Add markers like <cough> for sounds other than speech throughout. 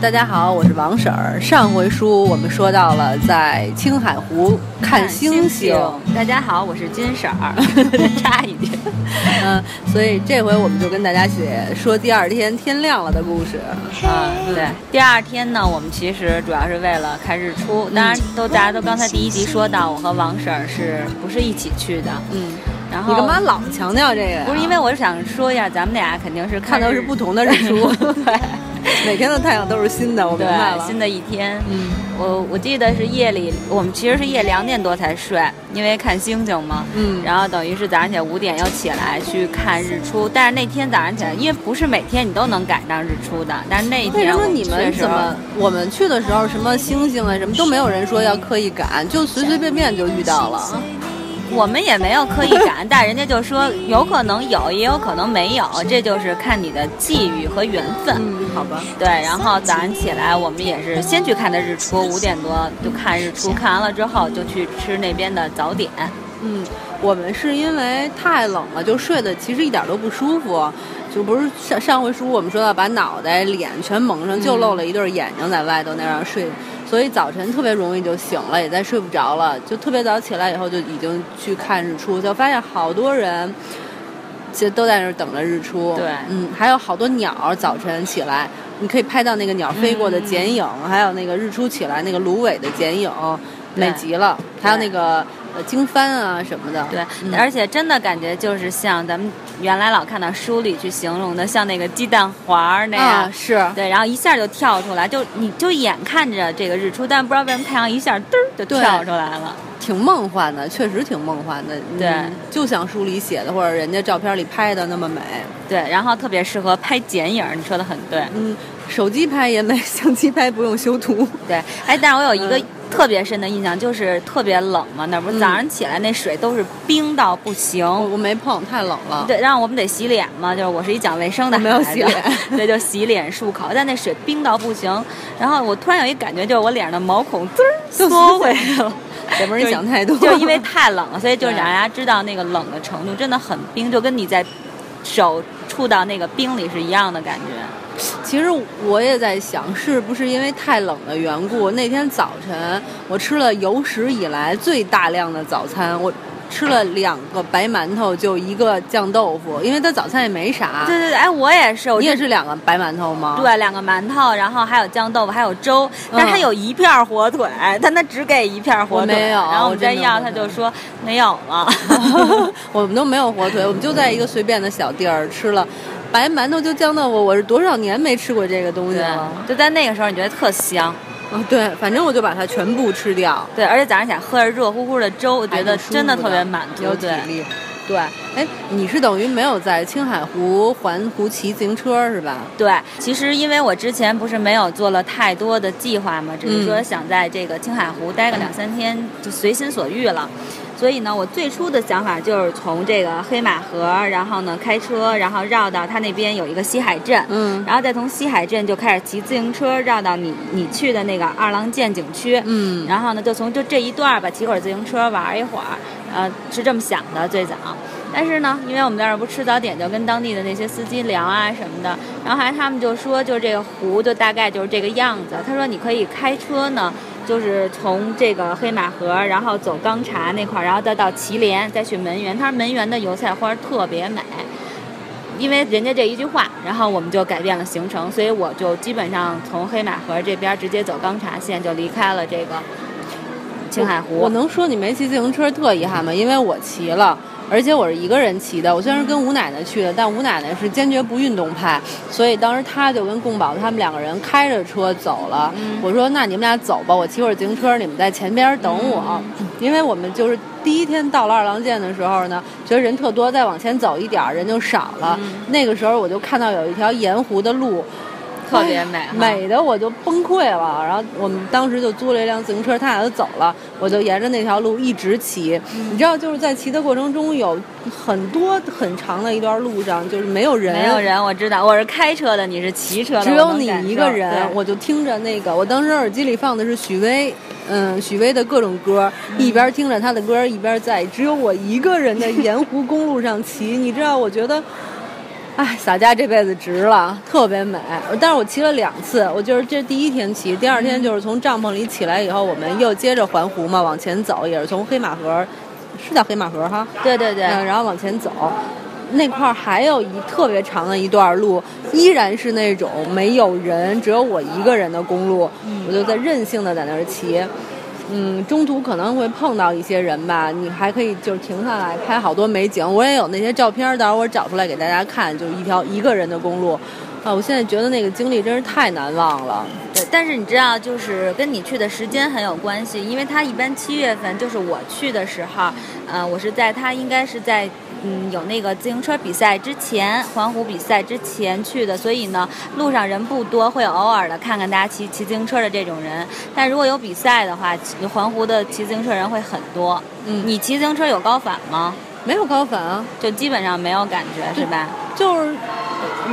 大家好，我是王婶儿。上回书我们说到了在青海湖看星星。大家好，我是金婶儿。<laughs> 差一点。嗯，所以这回我们就跟大家写说第二天天亮了的故事。嗯，对。第二天呢，我们其实主要是为了看日出。当然，都大家都刚才第一集说到，我和王婶儿是不是一起去的？嗯。然后你干嘛老强调这个？不是因为我是想说一下，咱们俩肯定是看的是不同的日出。<laughs> 对。<laughs> 每天的太阳都是新的，我明白了。新的一天，嗯，我我记得是夜里，我们其实是夜两点多才睡，因为看星星嘛，嗯，然后等于是早上起来五点要起来去看日出。但是那天早上起来，因为不是每天你都能赶上日出的，但是那一天，为什么你们怎么我们去的时候什么星星啊什么都没有人说要刻意赶，就随随便便就遇到了。我们也没有刻意赶，但人家就说有可能有，也有可能没有，这就是看你的际遇和缘分。嗯，好吧。对，然后早上起来，我们也是先去看的日出，五点多就看日出，看完了之后就去吃那边的早点。嗯，我们是因为太冷了，就睡得其实一点都不舒服，就不是上上回书我们说到把脑袋、脸全蒙上，就露了一对眼睛在外头那样睡。所以早晨特别容易就醒了，也再睡不着了，就特别早起来以后就已经去看日出，就发现好多人其实都在那儿等着日出。对，嗯，还有好多鸟早晨起来，你可以拍到那个鸟飞过的剪影，还有那个日出起来那个芦苇的剪影，美极了。还有那个。呃，经幡啊什么的，对，而且真的感觉就是像咱们原来老看到书里去形容的，像那个鸡蛋黄那样，是。对，然后一下就跳出来，就你就眼看着这个日出，但不知道为什么太阳一下嘚儿就跳出来了，挺梦幻的，确实挺梦幻的，对，就像书里写的或者人家照片里拍的那么美，对，然后特别适合拍剪影，你说的很对，嗯，手机拍也美，相机拍不用修图，对，哎，但是我有一个。特别深的印象就是特别冷嘛，那不是早上起来那水都是冰到不行。我没碰，太冷了。对，然后我们得洗脸嘛，就是我是一讲卫生的，没有洗脸，对，就洗脸漱口。但那水冰到不行，然后我突然有一感觉，就是我脸上的毛孔滋儿缩回来了。也不是你想太多，就因为太冷了，所以就 <laughs> 让大家知道那个冷的程度真的很冰，就跟你在手触到那个冰里是一样的感觉。其实我也在想，是不是因为太冷的缘故？那天早晨我吃了有史以来最大量的早餐，我吃了两个白馒头，就一个酱豆腐，因为他早餐也没啥。对对对，哎，我也是，你也是两个白馒头吗？对，两个馒头，然后还有酱豆腐，还有粥，但他有一片火腿，但他只给一片火腿，没有。然后我们再要，他就说没有了。<laughs> 我们都没有火腿，我们就在一个随便的小地儿吃了。白馒头就酱豆腐，我是多少年没吃过这个东西了？就在那个时候，你觉得特香。啊，对，反正我就把它全部吃掉。对，而且早上起来喝着热乎乎的粥，我觉得真的特别满足，有体力。对，哎，你是等于没有在青海湖环湖骑自行车是吧？对，其实因为我之前不是没有做了太多的计划嘛，只是说想在这个青海湖待个两三天，就随心所欲了。所以呢，我最初的想法就是从这个黑马河，然后呢开车，然后绕到它那边有一个西海镇，嗯，然后再从西海镇就开始骑自行车绕到你你去的那个二郎剑景区，嗯，然后呢就从就这一段吧骑会儿自行车玩一会儿，呃是这么想的最早，但是呢，因为我们在这儿不吃早点，就跟当地的那些司机聊啊什么的，然后还他们就说，就这个湖就大概就是这个样子，他说你可以开车呢。就是从这个黑马河，然后走钢茶那块儿，然后再到祁连，再去门源。他说门源的油菜花特别美，因为人家这一句话，然后我们就改变了行程，所以我就基本上从黑马河这边直接走钢茶线，就离开了这个青海湖。我能说你没骑自行车特遗憾吗？因为我骑了。而且我是一个人骑的，我虽然是跟吴奶奶去的，但吴奶奶是坚决不运动派，所以当时她就跟贡宝他们两个人开着车走了。我说那你们俩走吧，我骑会儿自行车，你们在前边等我。因为我们就是第一天到了二郎剑的时候呢，觉得人特多，再往前走一点人就少了。那个时候我就看到有一条盐湖的路。特别美，美的我就崩溃了。然后我们当时就租了一辆自行车，他俩就走了，我就沿着那条路一直骑。你知道，就是在骑的过程中，有很多很长的一段路上就是没有人，没有人。我知道，我是开车的，你是骑车的，只有你一个人。我就听着那个，我当时耳机里放的是许巍，嗯，许巍的各种歌，一边听着他的歌，一边在只有我一个人的盐湖公路上骑。你知道，我觉得。哎，洒家这辈子值了，特别美。但是我骑了两次，我就是这第一天骑，第二天就是从帐篷里起来以后，我们又接着环湖嘛，往前走，也是从黑马河，是叫黑马河哈？对对对，嗯，然后往前走，那块儿还有一特别长的一段路，依然是那种没有人，只有我一个人的公路，我就在任性的在那儿骑。嗯，中途可能会碰到一些人吧，你还可以就是停下来拍好多美景。我也有那些照片，到时候我找出来给大家看，就是一条一个人的公路。啊，我现在觉得那个经历真是太难忘了。对，但是你知道，就是跟你去的时间很有关系，因为它一般七月份，就是我去的时候，呃，我是在它应该是在。嗯，有那个自行车比赛之前，环湖比赛之前去的，所以呢，路上人不多，会偶尔的看看大家骑骑自行车的这种人。但如果有比赛的话，环湖的骑自行车人会很多。嗯，你骑自行车有高反吗？没有高反啊，就基本上没有感觉，是吧？就是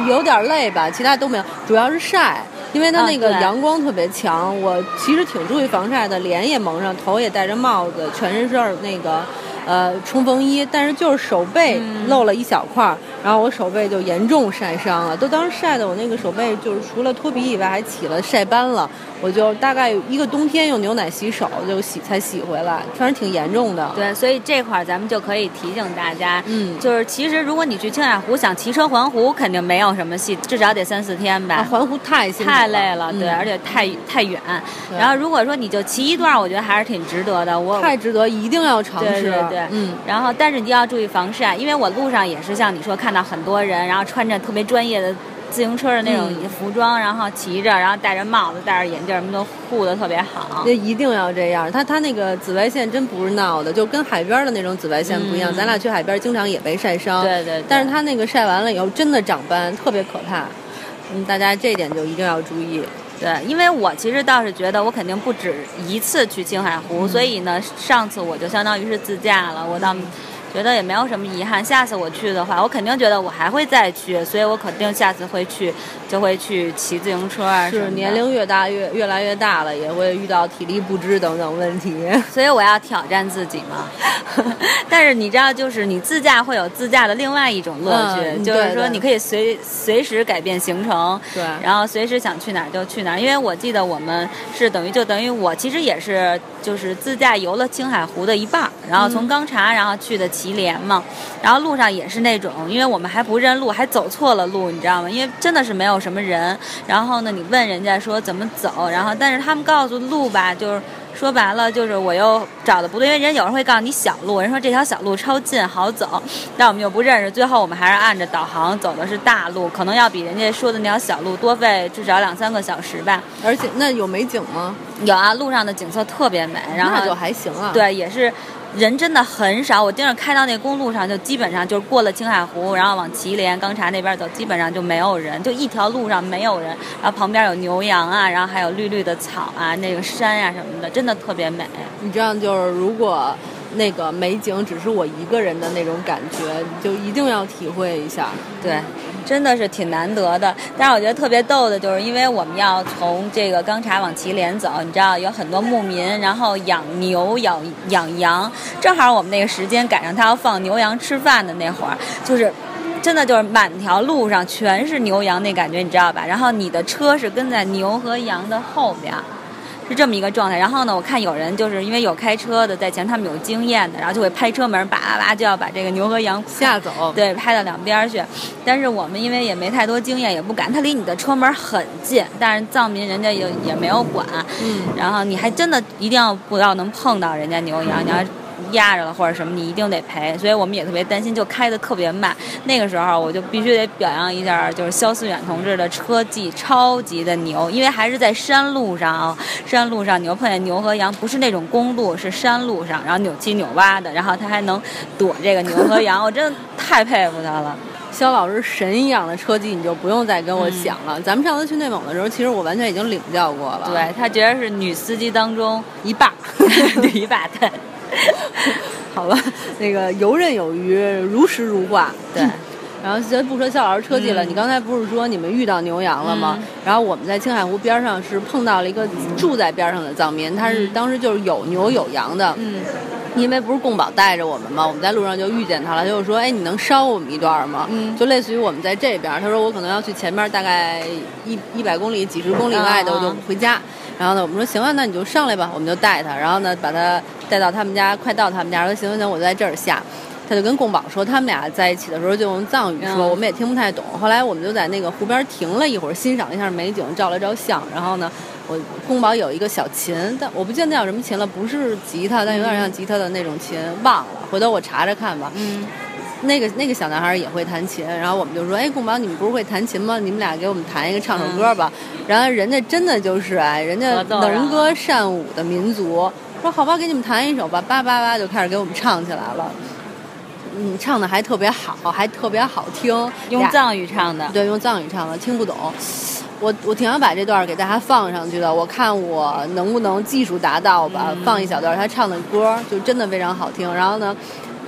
有点累吧，其他都没有，主要是晒，因为它那个阳光特别强。我其实挺注意防晒的，脸也蒙上，头也戴着帽子，全身是那个。呃，冲锋衣，但是就是手背露了一小块儿，然后我手背就严重晒伤了，都当时晒的我那个手背就是除了脱皮以外还起了晒斑了，我就大概一个冬天用牛奶洗手就洗才洗回来，反正挺严重的。对，所以这块儿咱们就可以提醒大家，嗯，就是其实如果你去青海湖想骑车环湖，肯定没有什么戏，至少得三四天吧。环湖太太累了，对，而且太太远。然后如果说你就骑一段，我觉得还是挺值得的。我太值得，一定要尝试。对对。嗯，然后但是你要注意防晒，因为我路上也是像你说看到很多人，然后穿着特别专业的自行车的那种服装，然后骑着，然后戴着帽子、戴着眼镜，什么都护的特别好。那一定要这样，他他那个紫外线真不是闹的，就跟海边的那种紫外线不一样。咱俩去海边经常也被晒伤，对对。但是他那个晒完了以后真的长斑，特别可怕。嗯，大家这点就一定要注意。对，因为我其实倒是觉得我肯定不止一次去青海湖，所以呢，上次我就相当于是自驾了，我倒。觉得也没有什么遗憾。下次我去的话，我肯定觉得我还会再去，所以我肯定下次会去，就会去骑自行车啊。是年龄越大越越来越大了，也会遇到体力不支等等问题，<laughs> 所以我要挑战自己嘛。<laughs> 但是你知道，就是你自驾会有自驾的另外一种乐趣，就是说你可以随随时改变行程，对，然后随时想去哪儿就去哪儿。因为我记得我们是等于就等于我其实也是就是自驾游了青海湖的一半，然后从钢察然后去的。祁连嘛，然后路上也是那种，因为我们还不认路，还走错了路，你知道吗？因为真的是没有什么人。然后呢，你问人家说怎么走，然后但是他们告诉路吧，就是说白了就是我又找的不对，因为人有人会告诉你小路，人说这条小路超近好走，但我们又不认识，最后我们还是按着导航走的是大路，可能要比人家说的那条小路多费至少两三个小时吧。而且那有美景吗？有啊，路上的景色特别美，然后就还行啊。对，也是。人真的很少，我盯着开到那公路上，就基本上就是过了青海湖，然后往祁连、刚察那边走，基本上就没有人，就一条路上没有人，然后旁边有牛羊啊，然后还有绿绿的草啊，那个山啊什么的，真的特别美。你这样就是如果。那个美景只是我一个人的那种感觉，你就一定要体会一下。对，真的是挺难得的。但是我觉得特别逗的就是，因为我们要从这个钢察往祁连走，你知道有很多牧民，然后养牛、养养羊，正好我们那个时间赶上他要放牛羊吃饭的那会儿，就是 <laughs> 真的就是满条路上全是牛羊那感觉，你知道吧？然后你的车是跟在牛和羊的后边。是这么一个状态，然后呢，我看有人就是因为有开车的在前，他们有经验的，然后就会拍车门，叭叭叭就要把这个牛和羊吓走，对，拍到两边去。但是我们因为也没太多经验，也不敢。他离你的车门很近，但是藏民人家也也没有管，嗯，然后你还真的一定要不要能碰到人家牛羊，你要。压着了或者什么，你一定得赔，所以我们也特别担心，就开的特别慢。那个时候我就必须得表扬一下，就是肖思远同志的车技超级的牛，因为还是在山路上啊，山路上牛碰见牛和羊，不是那种公路，是山路上，然后扭七扭八的，然后他还能躲这个牛和羊，我真的太佩服他了。肖老师神一样的车技，你就不用再跟我讲了。咱们上次去内蒙的时候，其实我完全已经领教过了。对他觉得是女司机当中一霸，<laughs> 一霸对。<laughs> 好吧，那个游刃有余，如实如画。对，<laughs> 然后先不说肖老师车技了，你刚才不是说你们遇到牛羊了吗？然后我们在青海湖边上是碰到了一个住在边上的藏民，他是当时就是有牛有羊的。嗯，因为不是贡宝带着我们嘛，我们在路上就遇见他了，他就说：“哎，你能捎我们一段吗？”嗯就类似于我们在这边，他说我可能要去前面大概一一百公里、几十公里外的，啊我就回家。然后呢，我们说行啊，那你就上来吧，我们就带他，然后呢，把他带到他们家，快到他们家，说行行行，我就在这儿下。他就跟贡宝说，他们俩在一起的时候就用藏语说，嗯我们也听不太懂。后来我们就在那个湖边停了一会儿，欣赏了一下美景，照了照相。然后呢，我贡宝有一个小琴，但我不记得那叫什么琴了，不是吉他，但有点像吉他的那种琴，忘了，回头我查查看吧。嗯，那个那个小男孩也会弹琴，然后我们就说，哎，贡宝，你们不是会弹琴吗？你们俩给我们弹一个，唱首歌吧。然后人家真的就是哎，人家能歌善舞的民族，说好吧，给你们弹一首吧，叭叭叭就开始给我们唱起来了。嗯，唱的还特别好，还特别好听，用藏语唱的。对，用藏语唱的，听不懂。我我挺想把这段给大家放上去的，我看我能不能技术达到吧，嗯放一小段他唱的歌，就真的非常好听。然后呢，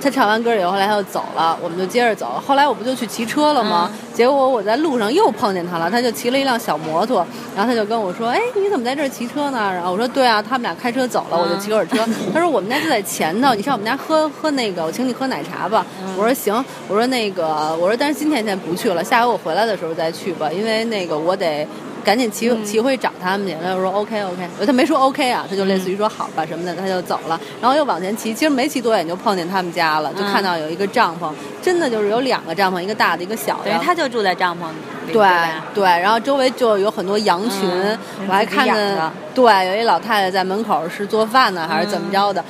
他唱完歌以后，后来他就走了，我们就接着走。后来我不就去骑车了吗？结果我在路上又碰见他了，他就骑了一辆小摩托，然后他就跟我说：“哎，你怎么在这儿骑车呢？”然后我说：“对啊，他们俩开车走了，我就骑会儿车。他说：“我们家就在前头，你上我们家喝喝那个，我请你喝奶茶吧。我说：“行。”我说：“那个，我说但是今天先不去了，下回我回来的时候再去吧，因为那个我得。”赶紧骑骑回找他们去，他就说 OK OK，他没说 OK 啊，他就类似于说好吧什么的，他就走了，然后又往前骑，其实没骑多远就碰见他们家了，就看到有一个帐篷，真的就是有两个帐篷，一个大的，一个小的。他就住在帐篷里。对对，然后周围就有很多羊群，嗯。我还看见对有一老太太在门口是做饭呢，还是怎么着嗯的。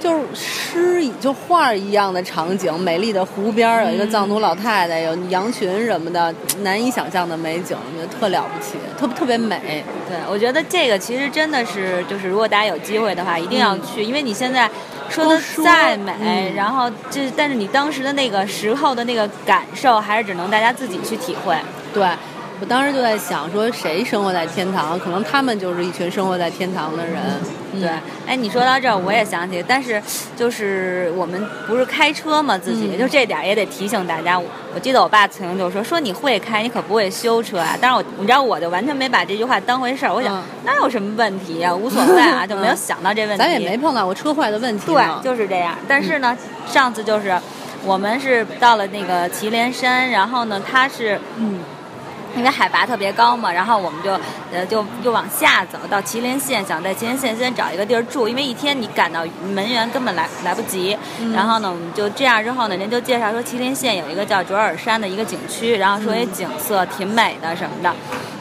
就是诗一就画一样的场景，美丽的湖边有一个藏族老太太，有羊群什么的，难以想象的美景，我觉得特了不起，特特别美。对，我觉得这个其实真的是，就是如果大家有机会的话，一定要去，因为你现在说的再美，嗯然后这但是你当时的那个时候的那个感受，还是只能大家自己去体会。对，我当时就在想，说谁生活在天堂？可能他们就是一群生活在天堂的人。嗯对，哎，你说到这儿，我也想起，但是就是我们不是开车嘛，自己、嗯就这点儿也得提醒大家。我我记得我爸曾经就说，说你会开，你可不会修车啊。但是我你知道，我就完全没把这句话当回事儿。我想、嗯那有什么问题呀、无所谓啊，<laughs> 就没有嗯想到这问题。咱也没碰到过车坏的问题对，就是这样。但是呢，上次就是我们是到了那个祁连山，然后呢，他是嗯。因为海拔特别高嘛，然后我们就呃就又往下走到祁连县，想在祁连县先找一个地儿住，因为一天你赶到门源根本来来不及。然后呢，我们就这样之后呢，人就介绍说祁连县有一个叫卓尔山的一个景区，然后说也景色挺美的什么的。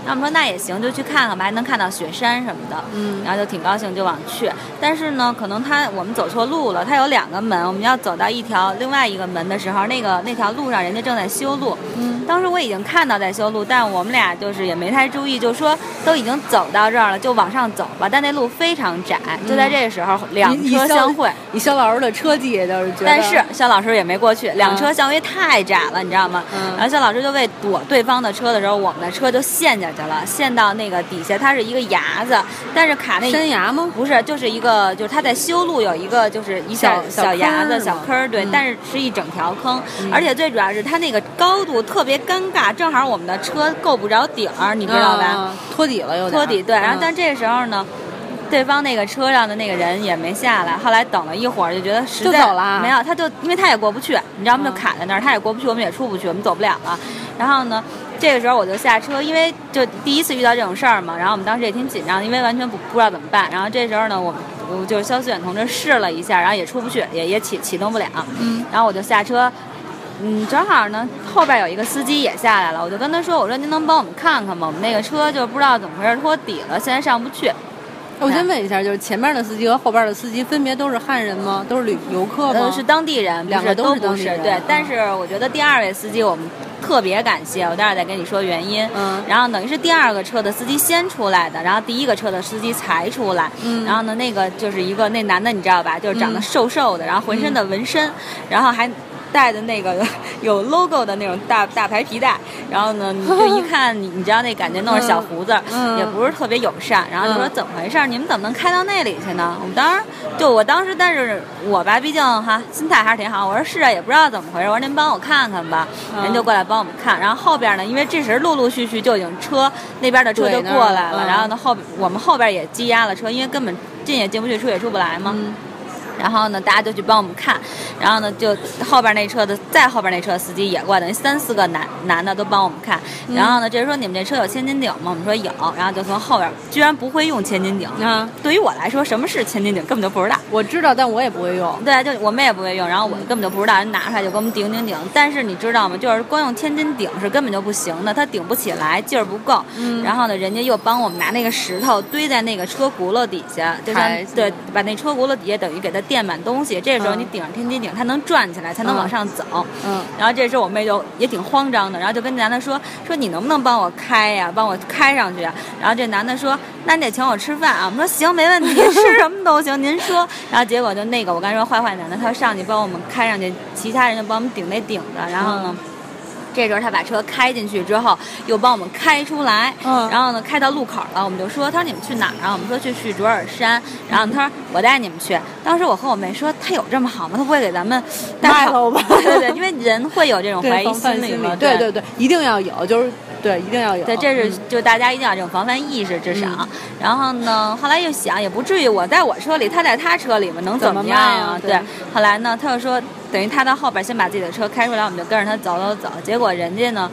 那我们说那也行，就去看看吧，还能看到雪山什么的。嗯然后就挺高兴，就往去。但是呢，可能他我们走错路了，他有两个门，我们要走到一条另外一个门的时候，那个那条路上人家正在修路。嗯，当时我已经看到在修路，但我们俩就是也没太注意，就说都已经走到这儿了，就往上走吧。但那路非常窄，就在这个时候两车相会。以肖老师的车技也，就是觉得，但是肖老师也没过去，两车相会太窄了，你知道吗？嗯然后肖老师就为躲对方的车的时候，我们的车就陷下去了，陷到那个底下，它是一个崖子，但是卡那山崖吗？不是，就是一个，就是他在修路有一个，就是一下小小崖子、小坑儿，对，嗯但是是一整条坑，而且最主要是它那个高度特别尴尬，正好我们的车够不着顶儿，你知道吧？嗯？托底了，有点托底对，然后嗯但这时候呢。对方那个车上的那个人也没下来，后来等了一会儿，就觉得实在就走了没有，他就因为他也过不去，你知道吗？就嗯卡在那儿，他也过不去，我们也出不去，我们走不了了。然后呢，这个时候我就下车，因为就第一次遇到这种事儿嘛，然后我们当时也挺紧张，因为完全不不知道怎么办。然后这时候呢，我们我就是肖思远同志试了一下，然后也出不去，也也启启动不了。嗯，然后我就下车。嗯，正好呢，后边有一个司机也下来了，我就跟他说：“我说您能帮我们看看吗？我们那个车就不知道怎么回事托底了，现在上不去。”我先问一下，就是前面的司机和后边的司机分别都是汉人吗？都是旅游客吗？呃，是当地人，两个都是都不是当地人对嗯，但是我觉得第二位司机我们特别感谢，我待会儿再跟你说原因。嗯然后等于是第二个车的司机先出来的，然后第一个车的司机才出来。嗯然后呢，那个就是一个那男的，你知道吧？就是长得瘦瘦的，然后浑身的纹身，然后还。带的那个 <laughs> 有 logo 的那种大大牌皮带，然后呢，你就 <laughs> 一看，你你知道那感觉弄着小胡子，嗯也不是特别友善，然后就说嗯怎么回事儿？你们怎么能开到那里去呢？我们当时就我当时，但是我吧，毕竟哈心态还是挺好。我说是啊，也不知道怎么回事。我说您帮我看看吧，嗯人就过来帮我们看。然后后边呢，因为这时陆陆续续就已经车那边的车就过来了，嗯然后呢后我们后边也积压了车，因为根本进也进不去，出也出不来嘛。嗯然后呢，大家就去帮我们看，然后呢，就后边那车的再后边那车司机也过来，等于三四个男男的都帮我们看。然后呢，这人说你们这车有千斤顶吗？我们说有，然后就从后边，居然不会用千斤顶啊！对于我来说，什么是千斤顶根本就不知道。我知道，但我也不会用。对，就我们也不会用，然后我根本就不知道，人拿出来就给我们顶顶顶。但是你知道吗？就是光用千斤顶是根本就不行的，它顶不起来，劲儿不够。嗯。然后呢，人家又帮我们拿那个石头堆在那个车轱辘底下，就像对，把那车轱辘底下等于给它垫满东西。这时候你顶上天津顶，它能转起来，才能往上走。嗯，然后这时候我妹就也挺慌张的，然后就跟男的说：“说你能不能帮我开呀，帮我开上去？”然后这男的说：“那你得请我吃饭啊。”我们说：“行，没问题，吃什么都行，您说。<laughs> ”然后结果就那个我刚才说坏坏男的，他上去帮我们开上去，其他人就帮我们顶那顶子。然后呢，这时候他把车开进去之后，又帮我们开出来。嗯，然后呢，开到路口了，我们就说：“他说你们去哪儿啊？”我们说去去卓尔山。然后他说：“我带你们去。”当时我和我妹说：“他有这么好吗？他不会给咱们带 <laughs> 了吧？<laughs> ”对对，因为人会有这种怀疑心理嘛。对对对，一定要有，就是对，一定要有。对，这是就大家一定要这种防范意识，至少。然后呢，后来又想，也不至于我在我车里，他在他车里嘛，能怎么样啊？对。后来呢，他又说，等于他到后边先把自己的车开出来，我们就跟着他走走走。结果人家呢。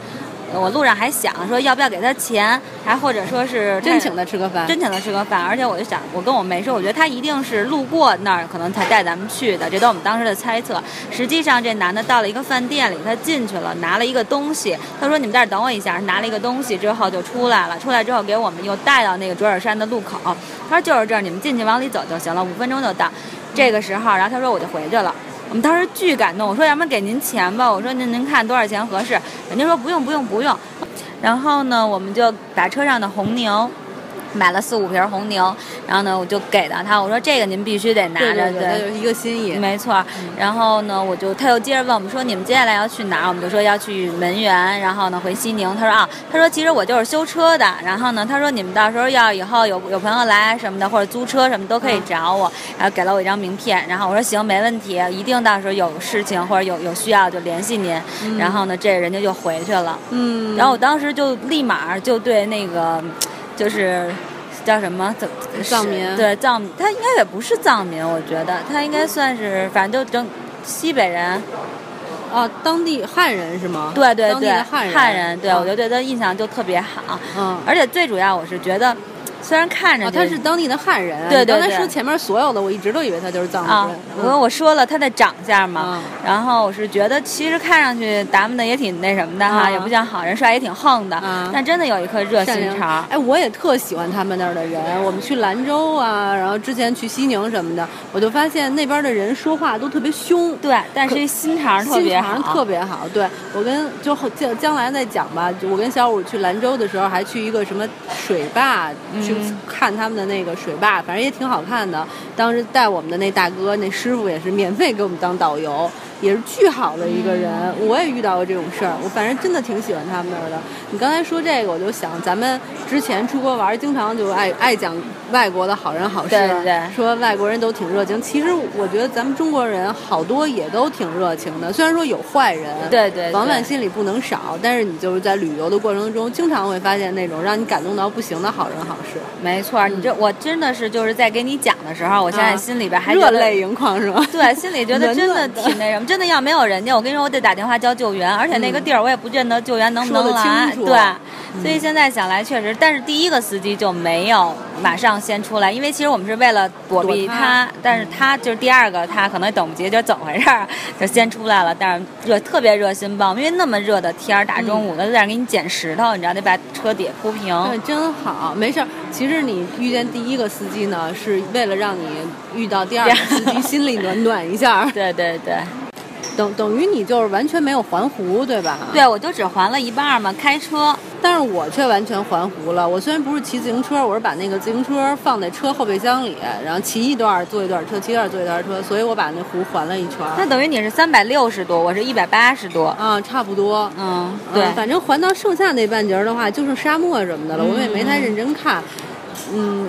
我路上还想说要不要给他钱，还或者说是真请他吃个饭，真请他吃个饭。而且我就想，我跟我妹说，我觉得他一定是路过那儿，可能才带咱们去的。这都我们当时的猜测。实际上，这男的到了一个饭店里，他进去了，拿了一个东西。他说：“你们在这等我一下。”拿了一个东西之后就出来了。出来之后给我们又带到那个卓尔山的路口。他说：“就是这儿，你们进去往里走就行了，五分钟就到。”这个时候，然后他说我就回去了。我们当时巨感动。我说：“要不然给您钱吧？”我说：“您您看多少钱合适？”人家说：“不用不用不用。”然后呢，我们就打车上的红牛买了四五瓶红牛，然后呢，我就给到他，我说这个您必须得拿着，对，那就是一个心意，没错。然后呢，我就他又接着问我们说你们接下来要去哪儿？我们就说要去门源，然后呢回西宁。他说啊，他说其实我就是修车的，然后呢，他说你们到时候要以后有有朋友来什么的，或者租车什么都可以找我，然后给了我一张名片，然后我说行，没问题，一定到时候有事情或者有有需要就联系您。然后呢，这人家就回去了，嗯，然后我当时就立马就对那个就是。叫什么？藏藏民？对藏，他应该也不是藏民，我觉得他应该算是，反正就整西北人。啊，当地汉人是吗？对对对，汉人。对，我就对他印象就特别好。嗯。而且最主要，我是觉得。虽然看着他是当地的汉人，对对对。刚才说前面所有的，我一直都以为他就是藏族人。我我说了他的长相嘛，然后我是觉得其实看上去打扮的也挺那什么的哈，也不像好人帅，也挺横的。但真的有一颗热心肠。哎，我也特喜欢他们那儿的人。我们去兰州啊，然后之前去西宁什么的，我就发现那边的人说话都特别凶。对，但是心肠特别好。心肠特别好。对我跟就将将来再讲吧。就我跟小五去兰州的时候，还去一个什么水坝去看他们。的那个水坝，反正也挺好看的。当时带我们的那大哥，那师傅也是免费给我们当导游。也是巨好的一个人，我也遇到过这种事儿。我反正真的挺喜欢他们那儿的。你刚才说这个，我就想咱们之前出国玩，经常就爱爱讲外国的好人好事，说外国人都挺热情。其实我觉得咱们中国人好多也都挺热情的，虽然说有坏人，对对，防范心理不能少。但是你就是在旅游的过程中，经常会发现那种让你感动到不行的好人好事。没错，你这我真的是就是在给你讲的时候，我现在心里边还热泪盈眶是吗？对，心里觉得真的 <laughs> 挺那什么。真的要没有人家，我跟你说，我得打电话叫救援，而且那个地儿我也不见得救援能不能来。对，所以现在想来确实，但是第一个司机就没有马上先出来，因为其实我们是为了躲避他，但是他就是第二个，他可能等不及，就怎么回事儿，就先出来了。但是热特别热心帮，因为那么热的天儿，大中午的在那给你捡石头，你知道得把车底铺平。对，真好，没事儿。其实你遇见第一个司机呢，是为了让你遇到第二个 <laughs> 司机心里暖暖一下。对对对。等等于你就是完全没有环湖，对吧？对，我就只环了一半嘛，开车。但是我却完全环湖了。我虽然不是骑自行车，我是把那个自行车放在车后备箱里，然后骑一段坐一段车，骑一段坐一段车，所以我把那湖环了一圈。那等于你是三百六十多，我是一百八十多。啊，差不多。嗯，对，反正环到剩下那半截的话，就是沙漠什么的了。我们也没太认真看。嗯，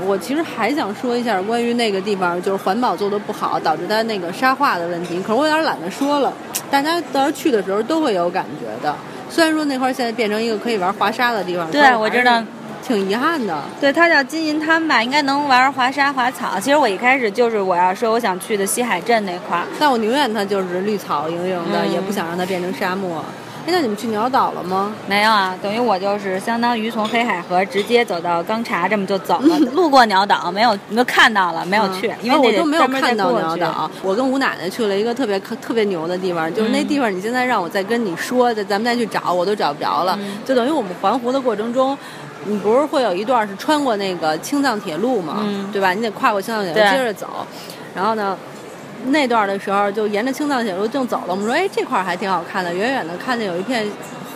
我其实还想说一下关于那个地方，就是环保做的不好，导致它那个沙化的问题。可是我有点懒得说了，大家到时候去的时候都会有感觉的。虽然说那块现在变成一个可以玩滑沙的地方，对我知道，挺遗憾的。对，它叫金银滩吧，应该能玩滑沙滑草。其实我一开始就是我要说我想去的西海镇那块儿，但我宁愿它就是绿草盈盈的，嗯也不想让它变成沙漠。哎，那你们去鸟岛了吗？没有啊，等于我就是相当于从黑海河直接走到钢察，这么就走了，<laughs> 路过鸟岛，没有没有看到了，没有去，因为我都没有看到过。鸟岛。我跟吴奶奶去了一个特别特别牛的地方，就是那嗯地方，你现在让我再跟你说，咱咱们再去找，我都找不着了。嗯就等于我们环湖的过程中。你不是会有一段是穿过那个青藏铁路嘛？嗯对吧？你得跨过青藏铁路接着走，然后呢，那段的时候就沿着青藏铁路正走了。我们说，哎，这块儿还挺好看的，远远的看见有一片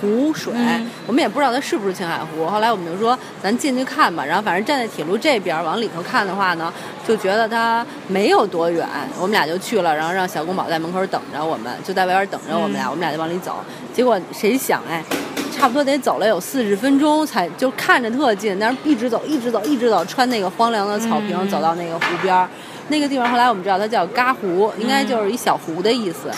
湖水，嗯我们也不知道它是不是青海湖。后来我们就说，咱进去看吧。然后反正站在铁路这边往里头看的话呢，就觉得它没有多远。我们俩就去了，然后让小公宝在门口等着我们，就在外边等着我们俩，嗯我们俩就往里走。结果谁想哎。差不多得走了有四十分钟才就看着特近，但是一直走，一直走，一直走，穿那个荒凉的草坪，嗯走到那个湖边儿。那个地方后来我们知道它叫嘎湖，应该就是一小湖的意思。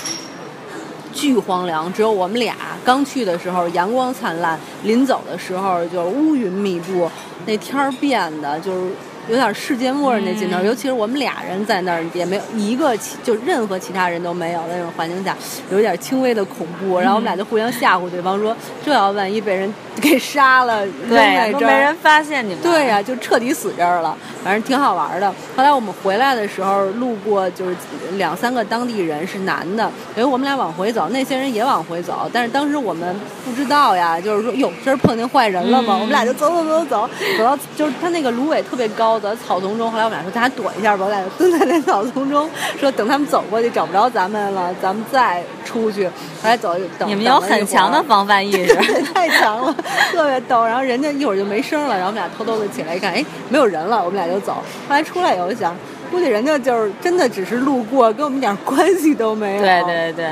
巨荒凉，只有我们俩刚去的时候阳光灿烂，临走的时候就乌云密布，那天儿变得就是有点世界末日那劲头。嗯尤其是我们俩人在那儿，也没有一个其就任何其他人都没有的那种环境下，有点轻微的恐怖。然后我们俩就互相吓唬对方说，这要万一被人给杀了，扔在对，都没人发现你们。对呀、就彻底死这儿了，反正挺好玩的。后来我们回来的时候，路过就是两三个当地人是男的，因为我们俩往回走，那些人也往回走，但是当时我们不知道呀，就是说哟，这是碰见坏人了吗？嗯我们俩就走走走走走到就是他那个芦苇特别高，走到草丛中。后来我们俩说咱俩躲一下吧，我俩就蹲在那草丛中，说等他们走过去找不着咱们了，咱们再出去。后来走等你们有很强的防范意识。<laughs> 太强了，特别逗。然后人家一会儿就没声了，然后我们俩偷偷的起来一看，哎，没有人了，我们俩就走。后来出来以后想，估计人家就是真的只是路过，跟我们一点关系都没有。对对对。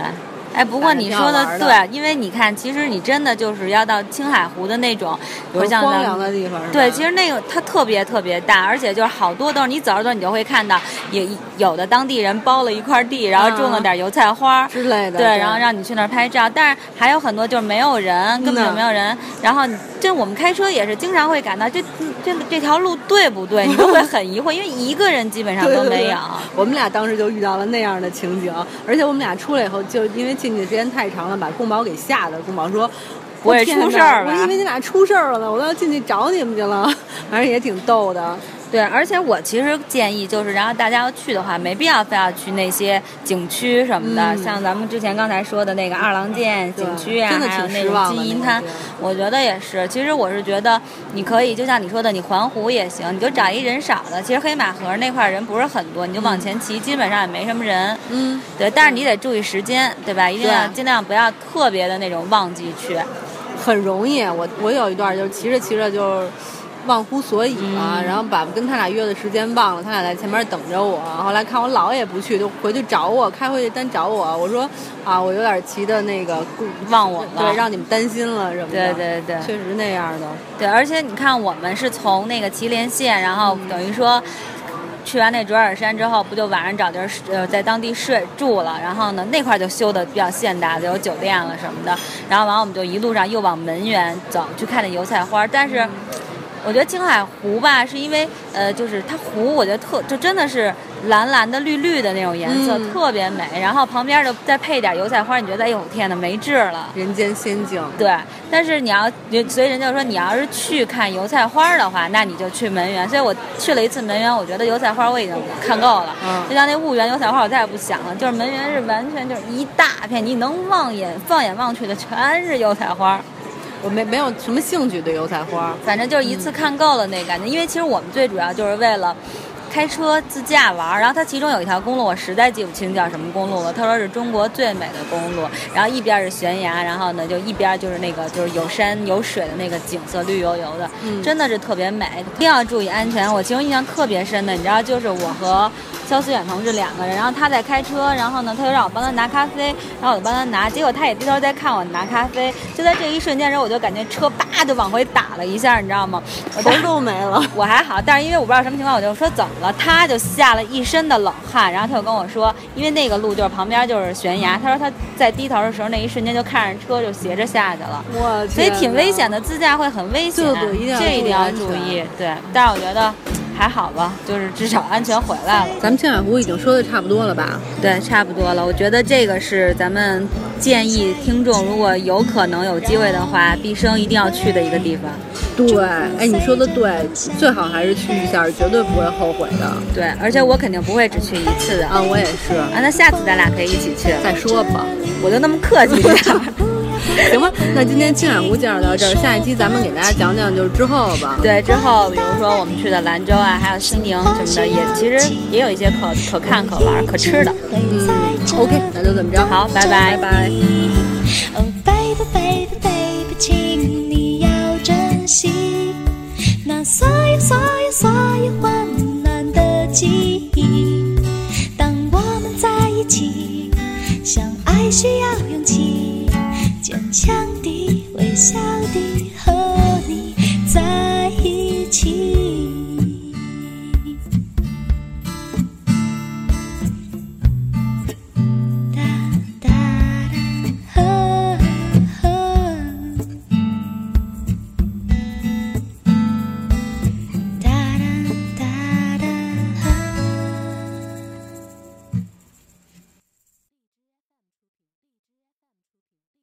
哎，不过你说的对，因为你看，其实你真的就是要到青海湖的那种，比如像荒凉的地方。对，其实那个它特别特别大，而且就是好多都是你走着走，你就会看到有有的当地人包了一块地，然后种了点油菜花。之类的。对，然后让你去那儿拍照，但是还有很多就是没有人，根本就嗯没有人。然后就我们开车也是经常会感到这这这条路对不对，你都会很疑惑，因为一个人基本上 <laughs> 对对对都没有。我们俩当时就遇到了那样的情景，而且我们俩出来以后，就因为进去的时间太长了，把宫保给吓的。宫保说：“我也出事儿吧我以为你俩出事儿了呢，我都要进去找你们去了。<laughs> ”反正也挺逗的。对，而且我其实建议就是，然后大家要去的话，没必要非要去那些景区什么的，嗯像咱们之前刚才说的那个二郎剑景区啊，还有那金银滩我觉得也是。其实我是觉得，你可以就像你说的，你环湖也行，你就找一人少的。其实黑马河那块人不是很多，你就往前骑，基本上也没什么人。嗯，对，但是你得注意时间，对吧？一定要尽量不要特别的那种旺季去。很容易。我我有一段就是骑着骑着就是忘乎所以了，嗯然后把跟他俩约的时间忘了，他俩在前面等着我。后来看我老也不去，就回去找我，开回去单找我。我说啊，我有点急的那个忘我了对，让你们担心了什么的。对对对确实那样的。对，而且你看，我们是从那个祁连县，然后等于说。去完那卓尔山之后，不就晚上找地儿呃在当地睡住了，然后呢那块儿就修的比较现代的，有酒店了什么的，然后完了我们就一路上又往门源走去看那油菜花，但是。我觉得青海湖吧，是因为呃，就是它湖，我觉得特就真的是蓝蓝的、绿绿的那种颜色，嗯特别美。然后旁边的再配点油菜花，你觉得哎呦天呐，没治了。人间仙境。对，但是你要，所以人家就说你要是去看油菜花的话，那你就去门源。所以我去了一次门源，我觉得油菜花我已经看够了。嗯就像那婺源油菜花，我再也不想了。就是门源是完全就是一大片，你能望眼放眼望去的全是油菜花。我没没有什么兴趣对油菜花。反正就是一次看够了那感觉，因为其实我们最主要就是为了。开车自驾玩，然后它其中有一条公路，我实在记不清叫什么公路了。他说是中国最美的公路，然后一边是悬崖，然后呢就一边就是那个就是有山有水的那个景色，绿油油的，嗯真的是特别美。一定要注意安全。我其中印象特别深的，你知道，就是我和肖思远同志两个人，然后他在开车，然后呢，他就让我帮他拿咖啡，然后我就帮他拿，结果他也低头在看我拿咖啡，就在这一瞬间时候，我就感觉车叭就往回打了一下，你知道吗？我头都没了。<laughs> 我还好，但是因为我不知道什么情况，我就说怎么了，他就吓了一身的冷汗，然后他就跟我说，因为那个路就是旁边就是悬崖，他说他在低头的时候那一瞬间就看着车就斜着下去了，我，所以挺危险的，自驾会很危险，这一定要注意，对，但是我觉得。还好吧，就是至少安全回来了。咱们青海湖已经说的差不多了吧？对，差不多了。我觉得这个是咱们建议听众，如果有可能有机会的话，毕生一定要去的一个地方。对，哎，你说的对，最好还是去一下，绝对不会后悔的。对，而且我肯定不会只去一次的。啊，我也是。啊，那下次咱俩可以一起去。再说吧，我就那么客气点。<laughs> <laughs> 行吧，那今天青海湖介绍到这儿，下一期咱们给大家讲讲就是之后吧。对，之后比如说我们去的兰州啊，还有西宁什么的，也其实也有一些可可看、可玩、可吃的。嗯，OK，那就这么着，好，拜拜，拜拜。哦，baby baby baby，请你要珍惜那所有所有所有温暖的记忆。当我们在一起，相爱需要勇气。坚强的微笑的